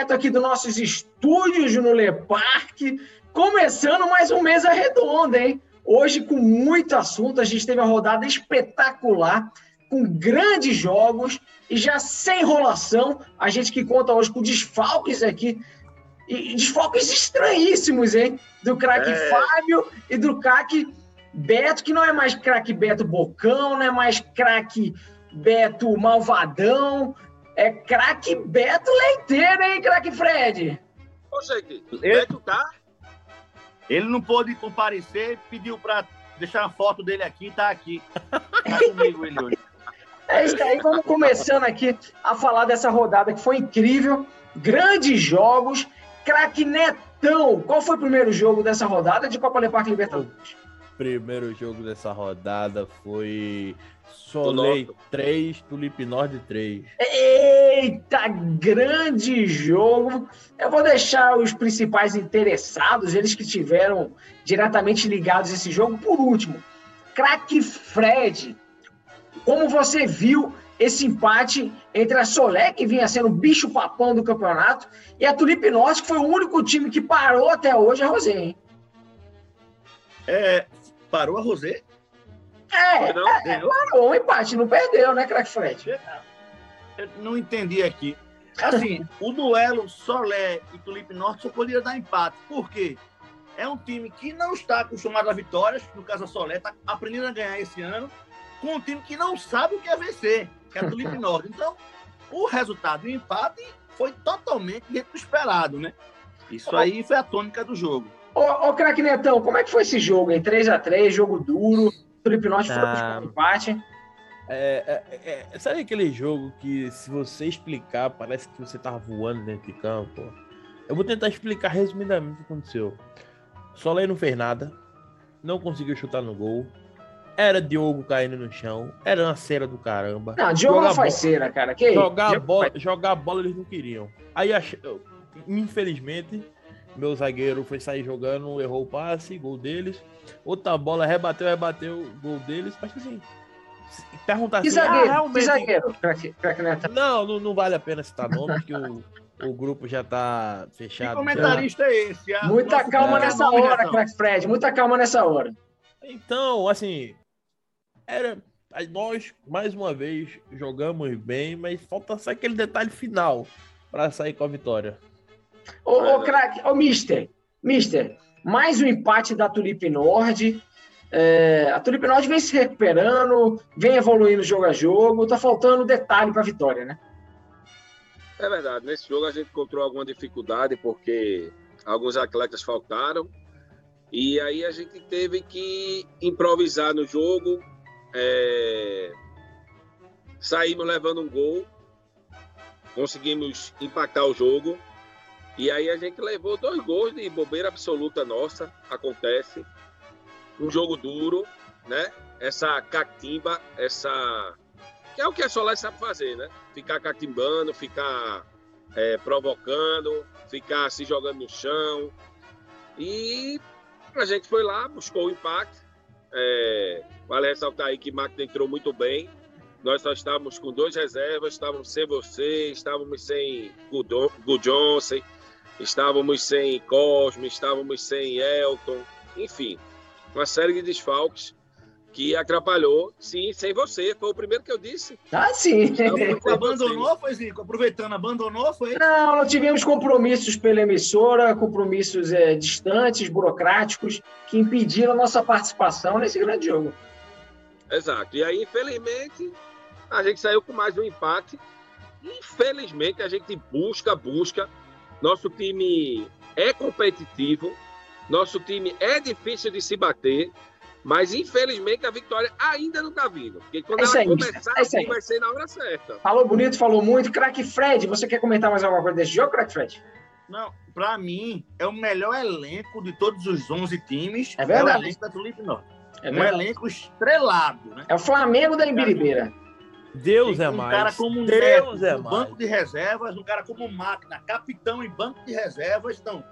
direto aqui dos nossos estúdios no Le Parque, começando mais um Mesa Redonda, hein? Hoje com muito assunto, a gente teve uma rodada espetacular, com grandes jogos e já sem enrolação, a gente que conta hoje com desfalques aqui, e desfalques estranhíssimos, hein? Do craque é. Fábio e do craque Beto, que não é mais craque Beto Bocão, não é mais craque Beto Malvadão, é craque Beto Leiteiro, hein, craque Fred? Ô, gente, Beto tá? Ele não pôde comparecer, pediu para deixar a foto dele aqui, tá aqui. Tá comigo ele hoje. É isso aí, vamos começando aqui a falar dessa rodada que foi incrível. Grandes jogos. Craque Netão, qual foi o primeiro jogo dessa rodada de Copa Leparque Libertadores? Primeiro jogo dessa rodada foi Soleil 3, Tulip Nord 3. Eita, grande jogo! Eu vou deixar os principais interessados, eles que tiveram diretamente ligados a esse jogo, por último. Craque Fred, como você viu esse empate entre a Solé, que vinha sendo o bicho papão do campeonato, e a Tulip Norte, que foi o único time que parou até hoje, a Rosé, hein? É, parou a Rosé? É, não, é, parou um empate, não perdeu, né, Crack Fred? Eu não entendi aqui. Assim, o duelo Solé e Tulipe Norte só poderia dar empate. Por quê? É um time que não está acostumado a vitórias, no caso a Solé, está aprendendo a ganhar esse ano, com um time que não sabe o que é vencer, que é a Tulipe Norte. Então, o resultado do empate foi totalmente dentro do esperado, né? Isso aí foi a tônica do jogo. Ô, ô craque Netão, como é que foi esse jogo, hein? 3x3, jogo duro. Felipe Norte tá. foi empate. É, é, é, sabe aquele jogo que, se você explicar, parece que você tava voando dentro de campo? Eu vou tentar explicar resumidamente o que aconteceu. Soleil não fez nada, não conseguiu chutar no gol. Era Diogo caindo no chão, era uma cera do caramba. Não, Diogo não faz cera, cara. Que jogar, bola, jogar bola eles não queriam. Aí, infelizmente, meu zagueiro foi sair jogando, errou o passe, gol deles. Outra bola, rebateu, rebateu, gol deles. Mas assim, perguntar assim, zagueiro, ah, realmente... zagueiro? Não, não, não vale a pena citar nome, porque o, o grupo já tá fechado. Que comentarista é esse? Ah, muita calma nessa hora, Crack Fred, muita calma nessa hora. Então, assim, era nós, mais uma vez, jogamos bem, mas falta só aquele detalhe final para sair com a vitória. Ô, ô craque, ô, mister, mister, mais um empate da Tulip Nord. É, a Tulip Nord vem se recuperando, vem evoluindo jogo a jogo, tá faltando detalhe para a vitória, né? É verdade, nesse jogo a gente encontrou alguma dificuldade porque alguns atletas faltaram e aí a gente teve que improvisar no jogo. É... Saímos levando um gol, conseguimos impactar o jogo e aí a gente levou dois gols de bobeira absoluta nossa, acontece. Um jogo duro, né? Essa catimba, essa. Que é o que a Solar sabe fazer, né? Ficar catimbando, ficar é, provocando, ficar se jogando no chão. E a gente foi lá, buscou o impacto. É, vale ressaltar aí que Magda entrou muito bem. Nós só estávamos com dois reservas, estávamos sem você, estávamos sem Gudjonsen, estávamos sem Cosme, estávamos sem Elton, enfim, uma série de desfalques que atrapalhou, sim, sem você. Foi o primeiro que eu disse. Ah, sim. Abandonou, foi Zico? Aproveitando, abandonou, foi? Não, não tivemos compromissos pela emissora, compromissos é, distantes, burocráticos, que impediram a nossa participação nesse grande jogo. Exato. E aí, infelizmente, a gente saiu com mais um empate. Infelizmente, a gente busca, busca nosso time é competitivo, nosso time é difícil de se bater, mas infelizmente a vitória ainda não está vindo. Porque quando é ela aí, começar, é vai ser na hora certa. Falou bonito, falou muito. Crack Fred, você quer comentar mais alguma coisa desse jogo, Crack Fred? Não, para mim, é o melhor elenco de todos os 11 times. É verdade. É o elenco da Tulip Norte. É um elenco estrelado. Né? É o Flamengo da Embiribeira. Deus é mais. Um cara como Deus Neto, é mais. banco de reservas, um cara como Máquina, capitão e banco de reservas, então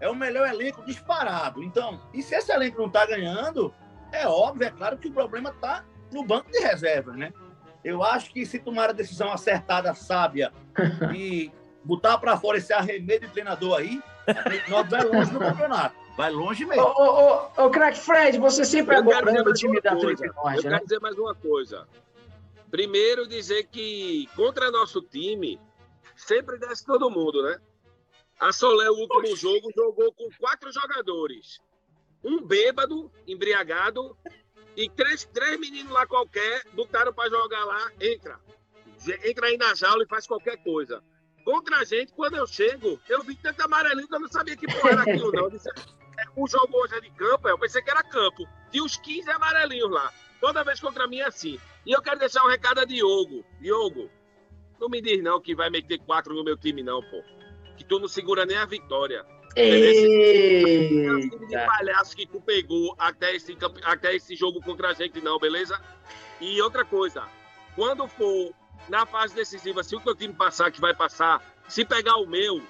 é o melhor elenco disparado. Então, e se esse elenco não está ganhando, é óbvio, é claro que o problema está no banco de reservas, né? Eu acho que se tomar a decisão acertada, sábia e botar para fora esse arremedo de treinador aí, nós vai longe no campeonato. Vai longe mesmo. Ô, ô, ô, ô craque Fred, você sempre Eu adorando dizer o time da Eu né? quero dizer mais uma coisa. Primeiro, dizer que contra nosso time, sempre desce todo mundo, né? A Solé, o último jogo, jogou com quatro jogadores. Um bêbado, embriagado, e três, três meninos lá qualquer, botaram para jogar lá, entra. Entra aí na jaula e faz qualquer coisa. Contra a gente, quando eu chego, eu vi tanto amarelinho que eu não sabia que porra era aquilo, não. Disse, "É, o jogo hoje é de campo, eu pensei que era campo. Tinha uns 15 amarelinhos lá. Toda vez contra mim é assim. E eu quero deixar um recado a Diogo. Diogo, não me diz não que vai meter quatro no meu time, não, pô. Que tu não segura nem a vitória. É o time de Eita. palhaço que tu pegou até esse, até esse jogo contra a gente, não, beleza? E outra coisa, quando for na fase decisiva, se o teu time passar, que vai passar, se pegar o meu,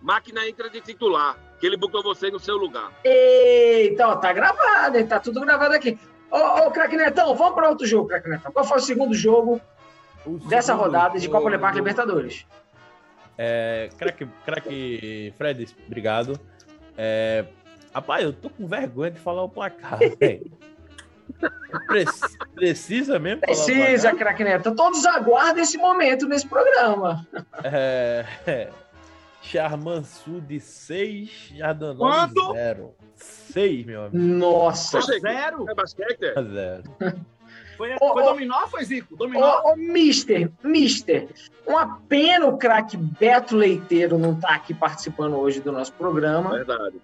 máquina entra de titular, que ele botou você no seu lugar. Eita, ó, tá gravado, hein? Tá tudo gravado aqui. Ô, ô, craque Netão, vamos para outro jogo, craque Netão. Qual foi o segundo jogo O dessa segundo rodada de Copa Leparque Libertadores? É, craque, craque Fred, obrigado. É, rapaz, eu tô com vergonha de falar o placar, velho. Prec- Precisa mesmo Precisa, Netão. Todos aguardam esse momento nesse programa. É, é, Charman Sud 6, Jardanov Quanto? 0. 6, meu amigo. Nossa. A zero. É basquete? é? 0. Foi, Ô, foi ô. dominó ou foi Zico? Dominó. Ô, ô, Mister, Mister, uma pena o craque Beto Leiteiro não tá aqui participando hoje do nosso programa, Verdade.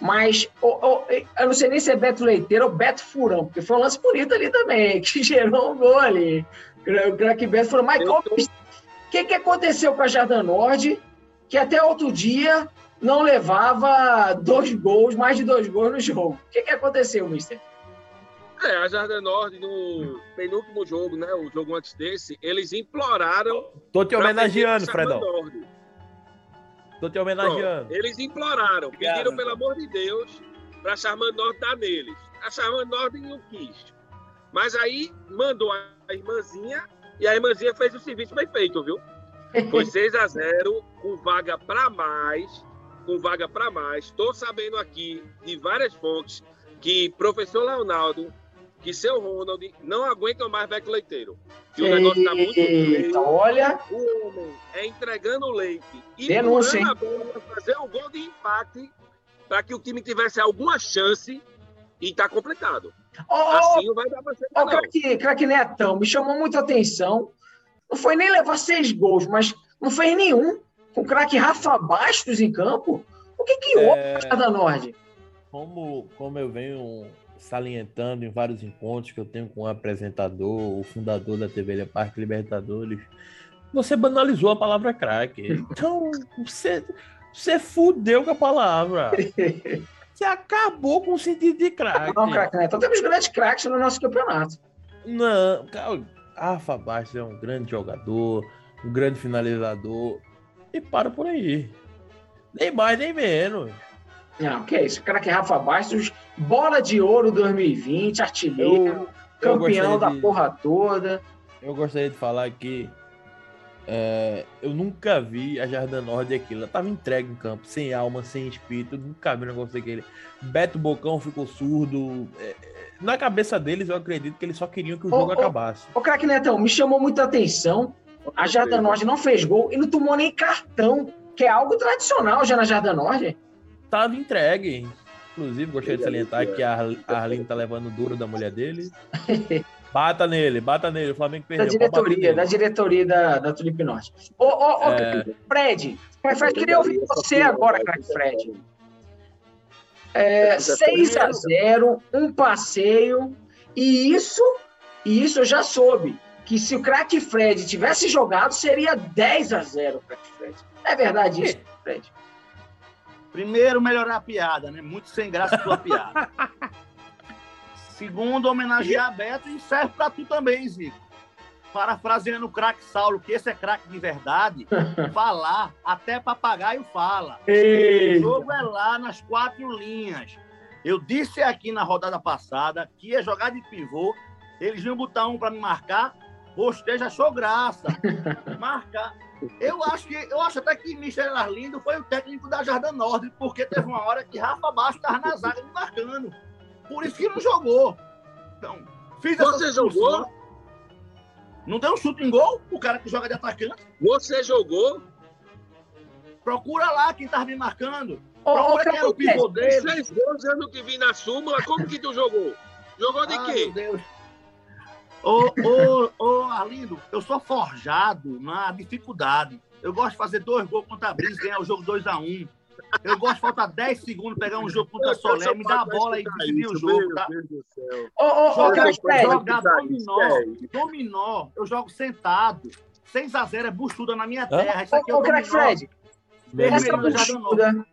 mas ô, ô, eu não sei nem se é Beto Leiteiro ou Beto Furão, porque foi um lance bonito ali também, que gerou um gol ali. O craque Beto falou, mas ô, tô- o que, que aconteceu com a Jardim Nord, que até outro dia não levava dois gols, mais de dois gols no jogo? O que, que aconteceu, Mister? É, a Jardim Norte, no penúltimo jogo, né? O jogo antes desse, eles imploraram. Tô te pra homenageando, Fredão. Norte. Tô te Pronto, homenageando. Eles imploraram, Obrigado, pediram, pelo amor de Deus, para a Charman Norte dar neles. A Charman Norte não quis. Mas aí mandou a irmãzinha e a irmãzinha fez o serviço bem feito, viu? Foi 6 a 0 com vaga para mais, com vaga para mais. Estou sabendo aqui de várias fontes que professor Leonardo, que seu Ronald não aguentam mais Beco Leiteiro. Que o negócio tá muito Eita, olha, O homem é entregando o leite e Denúncia, a bola para fazer o gol de empate para que o time tivesse alguma chance e tá completado. Ô, Assim não vai dar para ser não. craque, craque Netão, me chamou muita atenção. Não foi nem levar seis gols, mas não fez nenhum. Com o craque Rafa Bastos em campo. O que que houve É, da Nord? como, como eu venho salientando em vários encontros que eu tenho com o apresentador, o fundador da TV Parque Libertadores, você banalizou a palavra craque. Então, você, você fudeu com a palavra. Você acabou com o sentido de craque. Não, craque Netão. Temos grandes craques no nosso campeonato. Não, cara, Rafa Bastos é um grande jogador, um grande finalizador. E para por aí. Nem mais, nem menos. Não, que é isso. Craque Rafa Bastos, bola de ouro 2020, artilheiro, Eu, eu campeão da de- porra toda. Eu gostaria de falar que é, eu nunca vi a Jardim Norte aquilo. Ela tava entregue em campo, sem alma, sem espírito. Nunca vi um negócio daquele. Beto Bocão ficou surdo. É, é, na cabeça deles, eu acredito que eles só queriam que o Ô, jogo ô, acabasse. Ô, craque Netão, me chamou muita atenção. A Jardim Norte não fez gol e não tomou nem cartão, que é algo tradicional já na Jardim Norte. Tava entregue. Inclusive, gostaria de é salientar que a Ar- a Arline tá levando duro da mulher dele. Bata nele, bata nele. O Flamengo Da perdeu. bater diretoria, da diretoria da, da Tulipe Norte. Ô, ô, ô, É. Fred, Fred, queria ouvir você agora, Craque Fred. É, 6 a 0 um passeio, e isso, e isso eu já soube, que se o Craque Fred tivesse jogado, seria 10 a 0 Craque Fred. É verdade isso, Fred? Primeiro, melhorar a piada, né? Muito sem graça a tua piada. Segundo, homenagear Beto e serve pra tu também, Zico. Parafraseando o craque Saulo, que esse é craque de verdade, falar, até papagaio fala. O jogo é lá nas quatro linhas. Eu disse aqui na rodada passada que ia jogar de pivô, eles iam botar um para me marcar, Bosteja achou graça. Marcar, Eu acho que eu acho até que Michel Arlindo foi o técnico da Jardim Norte, porque teve uma hora que Rafa Baixo estava na zaga me marcando. Por isso que não jogou. Então, fiz Você jogou? Não deu um chute em gol? O cara que joga de atacante? Você jogou? Procura lá quem estava me marcando. Ô, Procura quem era o pivô dele. Seis gols ano que vi na súmula, como que tu jogou? Jogou de Ah, quê? meu Deus. Ô, ô, ô, Arlindo, eu sou forjado na dificuldade. Eu gosto de fazer dois gols contra a Brisa, ganhar o jogo 2x1. Eu gosto de faltar 10 segundos, pegar um jogo contra Solé, me dar a bola e decidir o jogo, tá? Meu Deus do céu. Ô, ô, ô, Joga- Crack Fred, jogar dominó, é dominó, eu jogo sentado. 6x0 é buchuda na minha terra. Isso aqui é ô, o ô, Crack dominó. Fred, nessa buchuda,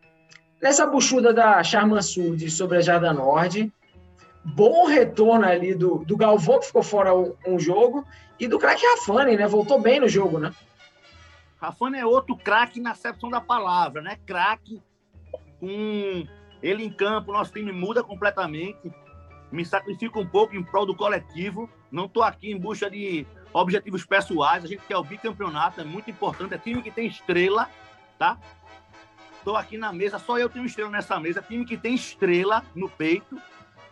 nessa buchuda da Charman Surdi sobre a Norte, bom retorno ali do, do Galvão, que ficou fora um, um jogo, e do Crack Rafani, né? Voltou bem no jogo, né? Rafano é outro craque na acepção da palavra, né? Craque com ele em campo, nosso time muda completamente. Me sacrifico um pouco em prol do coletivo. Não estou aqui em busca de objetivos pessoais. A gente quer o bicampeonato, é muito importante. É time que tem estrela, tá? Estou aqui na mesa, só eu tenho estrela nessa mesa. Time que tem estrela no peito,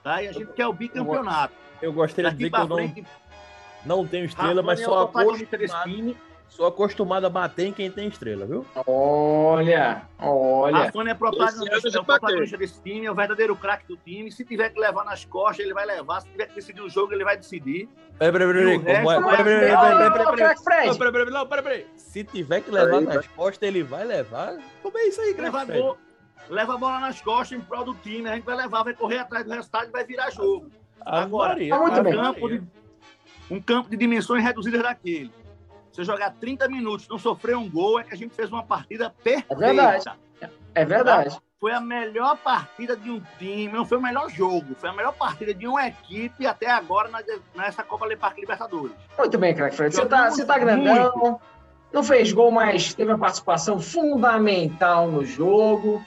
tá? E a gente quer o bicampeonato. Eu gostaria de dizer que eu não, frente, não tenho estrela, mas é sou o protagonista desse acostumado, time. Sou acostumado a bater em quem tem estrela, viu? Olha, olha. Rafano é Esse protagonista, ano é já o protagonista desse time, é o verdadeiro craque do time. Se tiver que levar nas costas, ele vai levar. Se tiver que decidir o jogo, ele vai decidir. Peraí, peraí, peraí. É? Peraí, peraí, peraí. Se tiver que levar Peraí, nas costas, ele vai levar. Como é isso aí, Fred? gol, leva a bola nas costas em prol do time. A gente vai levar, vai correr atrás do resultado e vai virar jogo. Agora, Maria, bem. Maria. Campo de- um campo de dimensões reduzidas daquele. Você jogar 30 minutos, não sofrer um gol, é que a gente fez uma partida perfeita. verdade. é verdade. Foi a melhor partida de um time, não foi o melhor jogo, foi a melhor partida de uma equipe até agora nessa Copa Libertadores. Muito bem, Crack Fred. Você tá, você tá grandão, não fez gol, mas teve uma participação fundamental no jogo.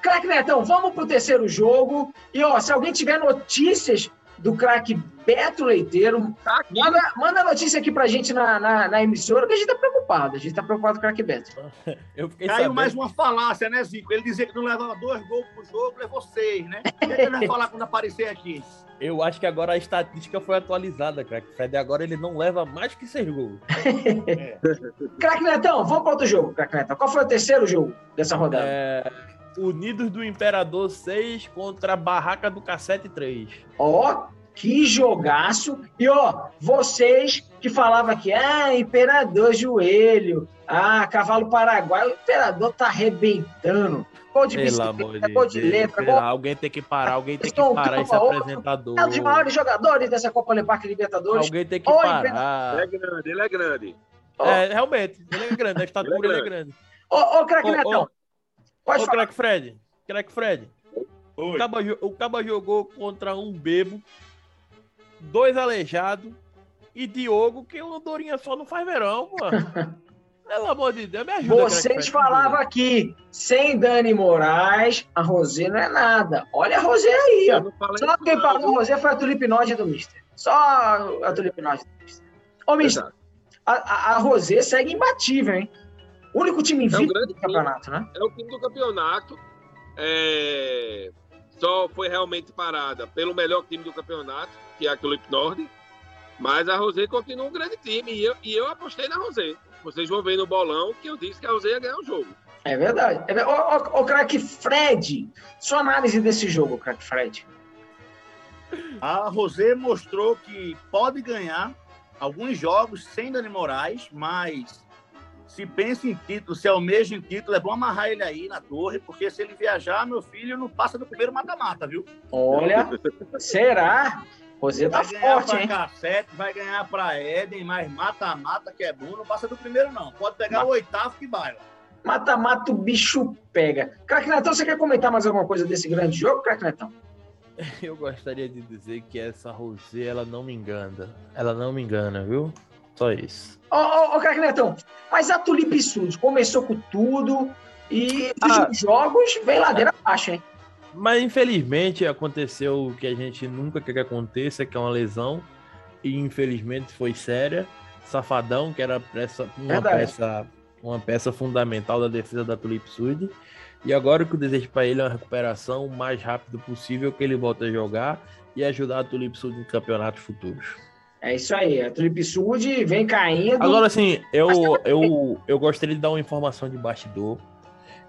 Crack Netão, vamos pro terceiro jogo. E, ó, se alguém tiver notícias do craque Beto Leiteiro, Tá manda, manda notícia aqui pra gente na, na, na emissora, que a gente tá preocupado. A gente tá preocupado com o craque Beto. Eu fiquei Caiu sabendo. mais uma falácia, né, Zico? Ele dizia que não levava dois gols pro jogo, levou seis, né? O que ele vai falar quando aparecer aqui? Eu acho que agora a estatística foi atualizada, Crack Fred. Agora ele não leva mais que seis gols. Craque Netão, vamos para outro jogo, Craque Netão. Qual foi o terceiro jogo dessa rodada? É, Unidos do Imperador 6 contra a Barraca do Cassete 3. Ó, que jogaço. E ó, vocês que falavam que, ah, Imperador joelho, ah, cavalo paraguaio, o Imperador tá arrebentando. Gol de Pelo amor de gol de Deus. letra, gol Alguém tem que parar, alguém tem que parar esse outro. apresentador. é um dos maiores jogadores dessa Copa Leparque Libertadores. Alguém tem que Oi, parar. Ele é grande, ele é grande. É, realmente, ele é grande, a estatura Ele é é grande. Ô, ô, craque Netão, pode Ô. Crack Fred, Crack Fred. O Oi. Caba, jo- o Caba jogou contra um bebo, dois aleijados e Diogo, que o Dorinha só não faz verão, pô. Pelo amor de Deus, me ajuda. Vocês falavam aqui, sem Dani Moraes, a Rosé não é nada. Olha a Rosé aí, ó. Só quem pagou a Rosé foi a tulipinose do Mister. Só a tulipinose do Mister. Ô, Mister, Exato. a, a, a Rosé segue imbatível, hein? O único time um invicto grande do campeonato, né? É o time do campeonato. É, Só foi realmente parada pelo melhor time do campeonato, que é a Tulip Nord. Mas a Rosé continua um grande time. E eu, e eu apostei na Rosé. Vocês vão ver no bolão que eu disse que a Rosé ia ganhar o jogo. É verdade. É ver- Ô, ô, ô, craque Fred, sua análise desse jogo, craque Fred. A Rosé mostrou que pode ganhar alguns jogos sem Dani Moraes, mas se pensa em título, se almeja em título, é bom amarrar ele aí na torre, porque se ele viajar, meu filho, não passa do primeiro mata-mata, viu? Olha, será? Rosé tá Vai ganhar forte, pra hein? Cassete, vai ganhar pra Éden, mas mata-mata que é bom, não passa do primeiro, não. Pode pegar o oitavo que baila. Mata-mata, o bicho pega. Craque Netão, você quer comentar mais alguma coisa desse grande jogo, craque Netão? Eu gostaria de dizer que essa Rosé, ela não me engana. Ela não me engana, viu? Só isso. Ô, ô, ô craque Netão, mas a Tulipe Sul começou com tudo e Ah. os jogos vem ladeira abaixo, hein? Mas infelizmente aconteceu o que a gente nunca quer que aconteça, que é uma lesão. E infelizmente foi séria. Safadão, que era peça, uma Verdade. peça, uma peça fundamental da defesa da Tulip Sud. E agora o que eu desejo para ele é uma recuperação o mais rápido possível, que ele volte a jogar e ajudar a Tulip Sud em campeonatos futuros. É isso aí, a Tulip Sud vem caindo. Agora, assim, eu, eu, eu gostaria de dar uma informação de bastidor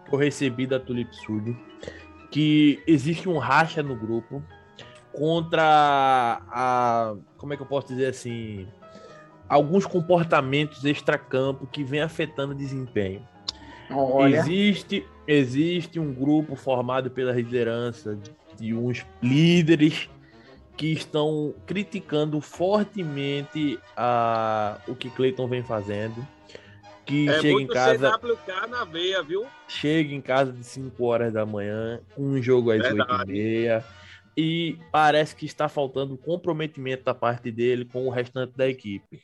que eu recebi da Tulip Sud, que existe um racha no grupo contra a. Como é que eu posso dizer assim? Alguns comportamentos extracampo que vem afetando o desempenho. Olha. Existe, existe um grupo formado pela liderança de uns líderes que estão criticando fortemente a, o que Cleiton vem fazendo. Que É chega em casa, CWK na veia, viu? chega em casa de 5 horas da manhã, com um jogo às 8 Verdade. e meia. E parece que está faltando comprometimento da parte dele com o restante da equipe.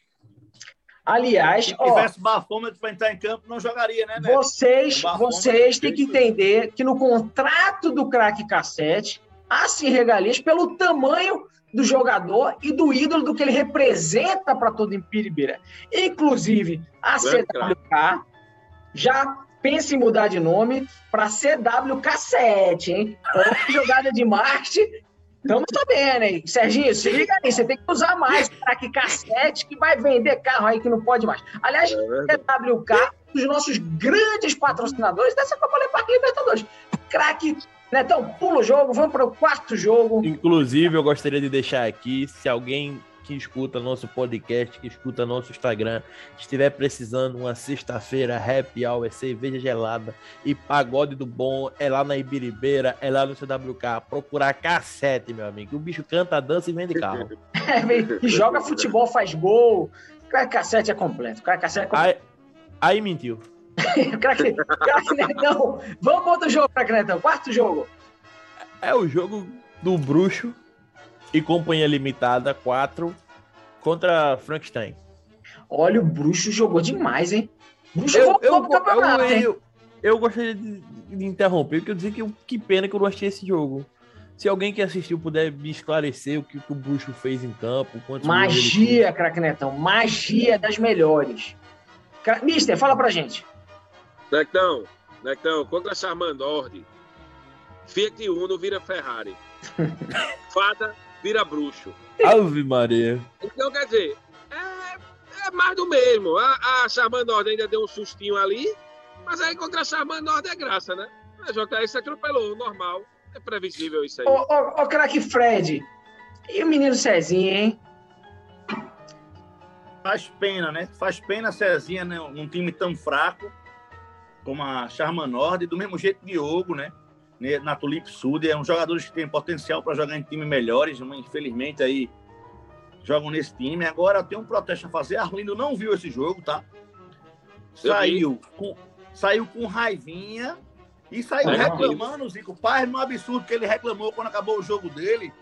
Aliás, Se ó, tivesse bafômetro para entrar em campo, não jogaria, né, Neto? vocês, vocês têm que isso. entender que no contrato do craque cassete há sim regalias pelo tamanho do jogador e do ídolo do que ele representa para todo Impiribeira. Inclusive, a CWK já pensa em mudar de nome para CWK7, hein? Jogada de marketing. Estamos sabendo, hein? Serginho, se liga aí, você tem que usar mais o craque cassete que vai vender carro aí que não pode mais. Aliás, É. CWK, um dos nossos grandes patrocinadores dessa Copa Parque Libertadores. Craque, Netão, pula o jogo, vamos para o quarto jogo. Inclusive, eu gostaria de deixar aqui, se alguém que escuta nosso podcast, que escuta nosso Instagram, estiver precisando uma sexta-feira happy hour, cerveja gelada e pagode do bom, é lá na Ibiribeira, é lá no CWK, procurar cassete, meu amigo. O bicho canta, dança e vende carro. É, e joga futebol, faz gol. O craque cassete é completo. O craque cassete é completo. Aí, aí mentiu. Craque, craque Netão. Vamos para outro jogo, craque Netão. Quarto jogo. É o jogo do Bruxo e Companhia Limitada 4 contra Frankenstein. Olha, o Bruxo jogou demais, hein? Bruxo Eu, voltou eu, pro campeonato, eu, hein? eu, eu gostaria de, de interromper, porque eu dizer que eu- que pena que eu não achei esse jogo. Se alguém que assistiu puder me esclarecer o que, que o Bruxo fez em campo. Magia, craque Netão. Magia das melhores. Mister, fala pra gente. Nectão, Nectão, contra Charmandord, Fiat Uno vira Ferrari. Fada vira bruxo. Ave Maria. Então, quer dizer, é, é mais do mesmo. A, a Charmandord ainda deu um sustinho ali, mas aí contra a Charmandord é graça, né? A JS atropelou, normal. É previsível isso aí. Ô, ô, ô, craque Fred. E o menino Cezinha, hein? Faz pena, né? Faz pena a Cezinha né? num time tão fraco como a Charmanord, do mesmo jeito Diogo, né? Ne- Na Tulip Sud, é um jogador que tem potencial para jogar em times melhores, mas infelizmente aí jogam nesse time. Agora tem um protesto a fazer. Arlindo não viu esse jogo, tá? Saiu com, saiu com raivinha e saiu É, reclamando, Zico. Pai, no absurdo que ele reclamou quando acabou o jogo dele.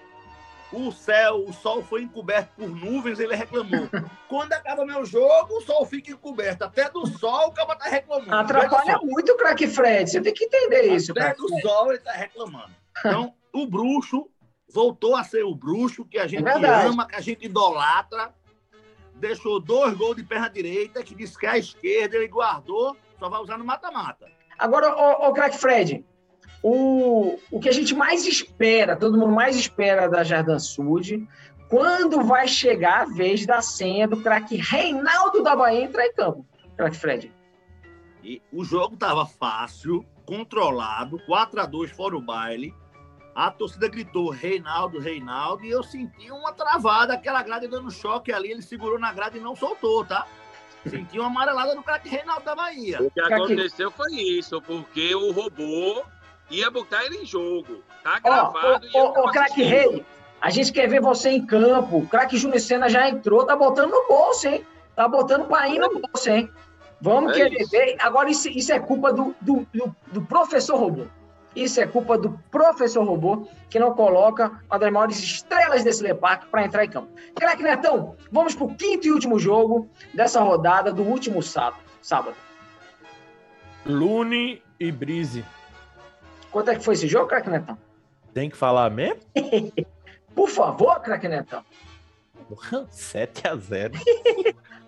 O céu, o sol foi encoberto por nuvens, ele reclamou. Quando acaba meu jogo, o sol fica encoberto. Até do sol o cara tá reclamando. Atrapalha muito o craque Fred. Você tem que entender só, isso, Até do Fred. sol ele tá reclamando. Então, o bruxo voltou a ser o bruxo que a gente É ama, que a gente idolatra. Deixou dois gols de perna direita, que disse que a esquerda ele guardou, só vai usar no mata-mata. Agora, ô, ô craque Fred, o, o que a gente mais espera, todo mundo mais espera da Jardim Sud, quando vai chegar a vez da senha do craque Reinaldo da Bahia entrar em campo? Craque Fred. E o jogo tava fácil, controlado, 4 a 2 fora o baile. A torcida gritou Reinaldo, Reinaldo, e eu senti uma travada, aquela grade dando choque ali, ele segurou na grade e não soltou, tá? Senti uma amarelada no craque Reinaldo da Bahia. O que aconteceu foi isso, porque o robô ia botar ele em jogo. Tá gravado. ô, ô, tava craque. Rei, a gente quer ver você em campo. O craque Júnior Senna já entrou, tá botando no bolso, hein? Tá botando painho no bolso, hein? Vamos É querer isso. ver. Agora, isso, isso é culpa do, do, do, do professor robô. Isso é culpa do professor robô que não coloca uma das maiores estrelas desse Leparque para entrar em campo. Craque Netão, vamos pro quinto e último jogo dessa rodada do último sábado. sábado. Lune e Brise. Quanto é que foi esse jogo, craque Netão? Tem que falar mesmo? Por favor, craque Netão. 7 a 0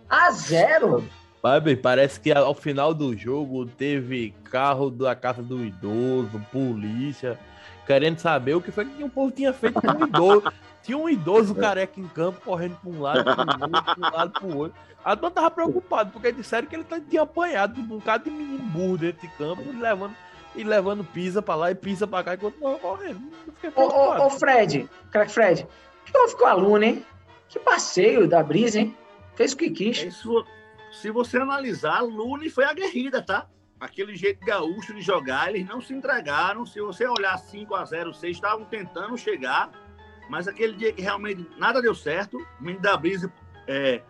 A zero. Sabe, parece que ao final do jogo teve carro da casa do idoso, polícia, querendo saber o que foi que o povo tinha feito com o idoso. Tinha um idoso careca em campo, correndo para um lado, para o outro, para um lado, para o outro. A dona tava preocupado, porque disseram que ele tá, tinha apanhado de um bocado de menino burro dentro de campo, levando, e levando pisa para lá e pisa para cá, enquanto não correndo. Ô, ô, ô, Fred, craque Fred, o que houve com o aluno, hein? Que passeio da Brisa, hein? Fez o que quis. É isso, se você analisar, Lune foi aguerrida, tá? Aquele jeito gaúcho de jogar, eles não se entregaram. Se você olhar 5 a 0 6 estavam tentando chegar, mas aquele dia que realmente nada deu certo, o menino da Brisa é,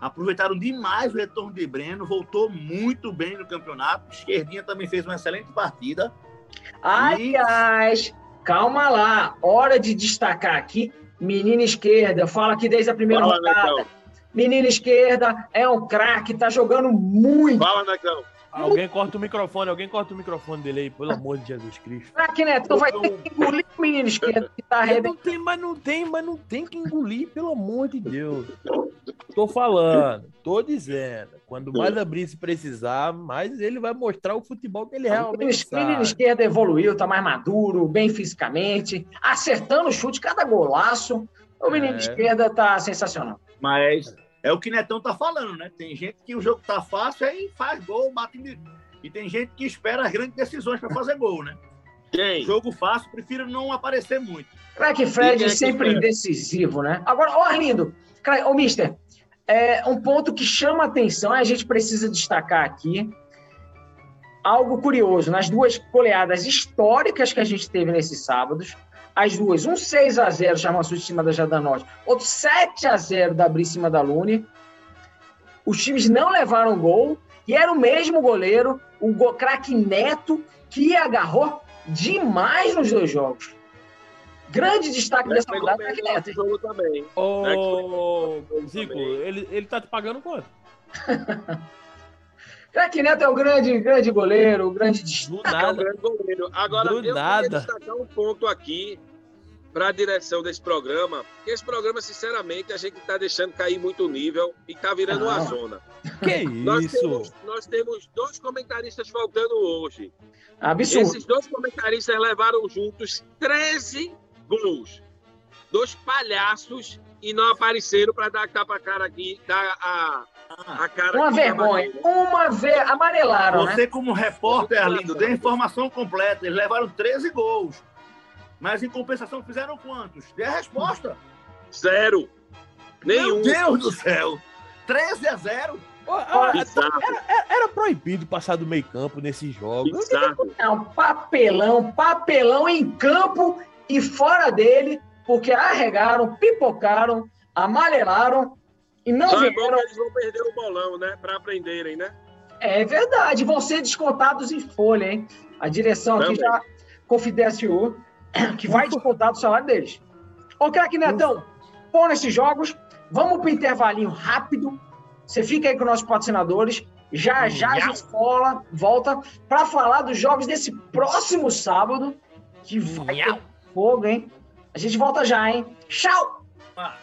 aproveitaram demais o retorno de Breno, voltou muito bem no campeonato. Esquerdinha também fez uma excelente partida. Aliás, e... calma lá, hora de destacar aqui, menina esquerda, eu falo aqui desde a primeira Fala, rodada. Menina esquerda é um craque, tá jogando muito. Fala, Necão. Alguém corta o microfone, alguém corta o microfone dele aí, pelo amor de Jesus Cristo. Craque Neto, tu vai ter que engolir o menino esquerdo que tá arrebentando. Não tem, mas não tem, mas não tem que engolir, pelo amor de Deus. Tô falando, tô dizendo. Quando mais abrir se precisar, mais ele vai mostrar o futebol que ele realmente O menino esquerdo evoluiu, tá mais maduro, bem fisicamente, acertando o chute, cada golaço. O menino é. esquerda tá sensacional. Mas é o que Netão tá falando, né? Tem gente que o jogo tá fácil, aí faz gol, bate em... E tem gente que espera as grandes decisões para fazer gol, né? Quem? Jogo fácil, prefiro não aparecer muito. Crack Fred é sempre decisivo, né? Agora, ó, Arlindo, ô, Mister, é, um ponto que chama atenção, a gente precisa destacar aqui, algo curioso, nas duas goleadas históricas que a gente teve nesses sábados, as duas, um 6 a 0 Chamaçu em cima da Jadanorte, outro 7 a 0 da Bri em cima da Lune. Os times não levaram gol e era o mesmo goleiro, o go craque Neto, que agarrou demais nos dois jogos. Grande destaque Mas dessa rodada, craque Neto. Jogo também. Ô, Zico, ele, ele tá te pagando quanto? Craque Neto é um grande, grande goleiro, um grande destaque. É um grande goleiro. Agora, Do eu nada. queria destacar um ponto aqui para a direção desse programa, que esse programa, sinceramente, a gente está deixando cair muito o nível e está virando ah. uma zona. Que nós isso? Temos, nós temos dois comentaristas faltando hoje. Absurdo. Esses dois comentaristas levaram juntos 13 gols. Dois palhaços e não apareceram para dar tapa cara aqui, dar a, a cara Uma vergonha. Uma ve... amarelaram. Você, né? como repórter, Arlindo, dê informação completa. Eles levaram 13 gols. Mas em compensação fizeram quantos? Dê a resposta. Zero. Nenhum. Meu Deus do céu. 13 a 0. Era, era, proibido passar do meio campo nesses jogos. Não, papelão, papelão em campo e fora dele, porque arregaram, pipocaram, amarelaram e não Só vieram... É eles vão perder o bolão, né? Para aprenderem, né? É verdade, vão ser descontados em folha, hein? A direção Também. aqui já confidenciou que vai descontar do salário deles. Ô, craque Netão, pô nesses jogos, vamos para o intervalinho rápido. Você fica aí com nossos patrocinadores. Já já a gente fala, volta para falar dos jogos desse próximo sábado, que vai ter fogo, hein? A gente volta já, hein? Tchau! Ah.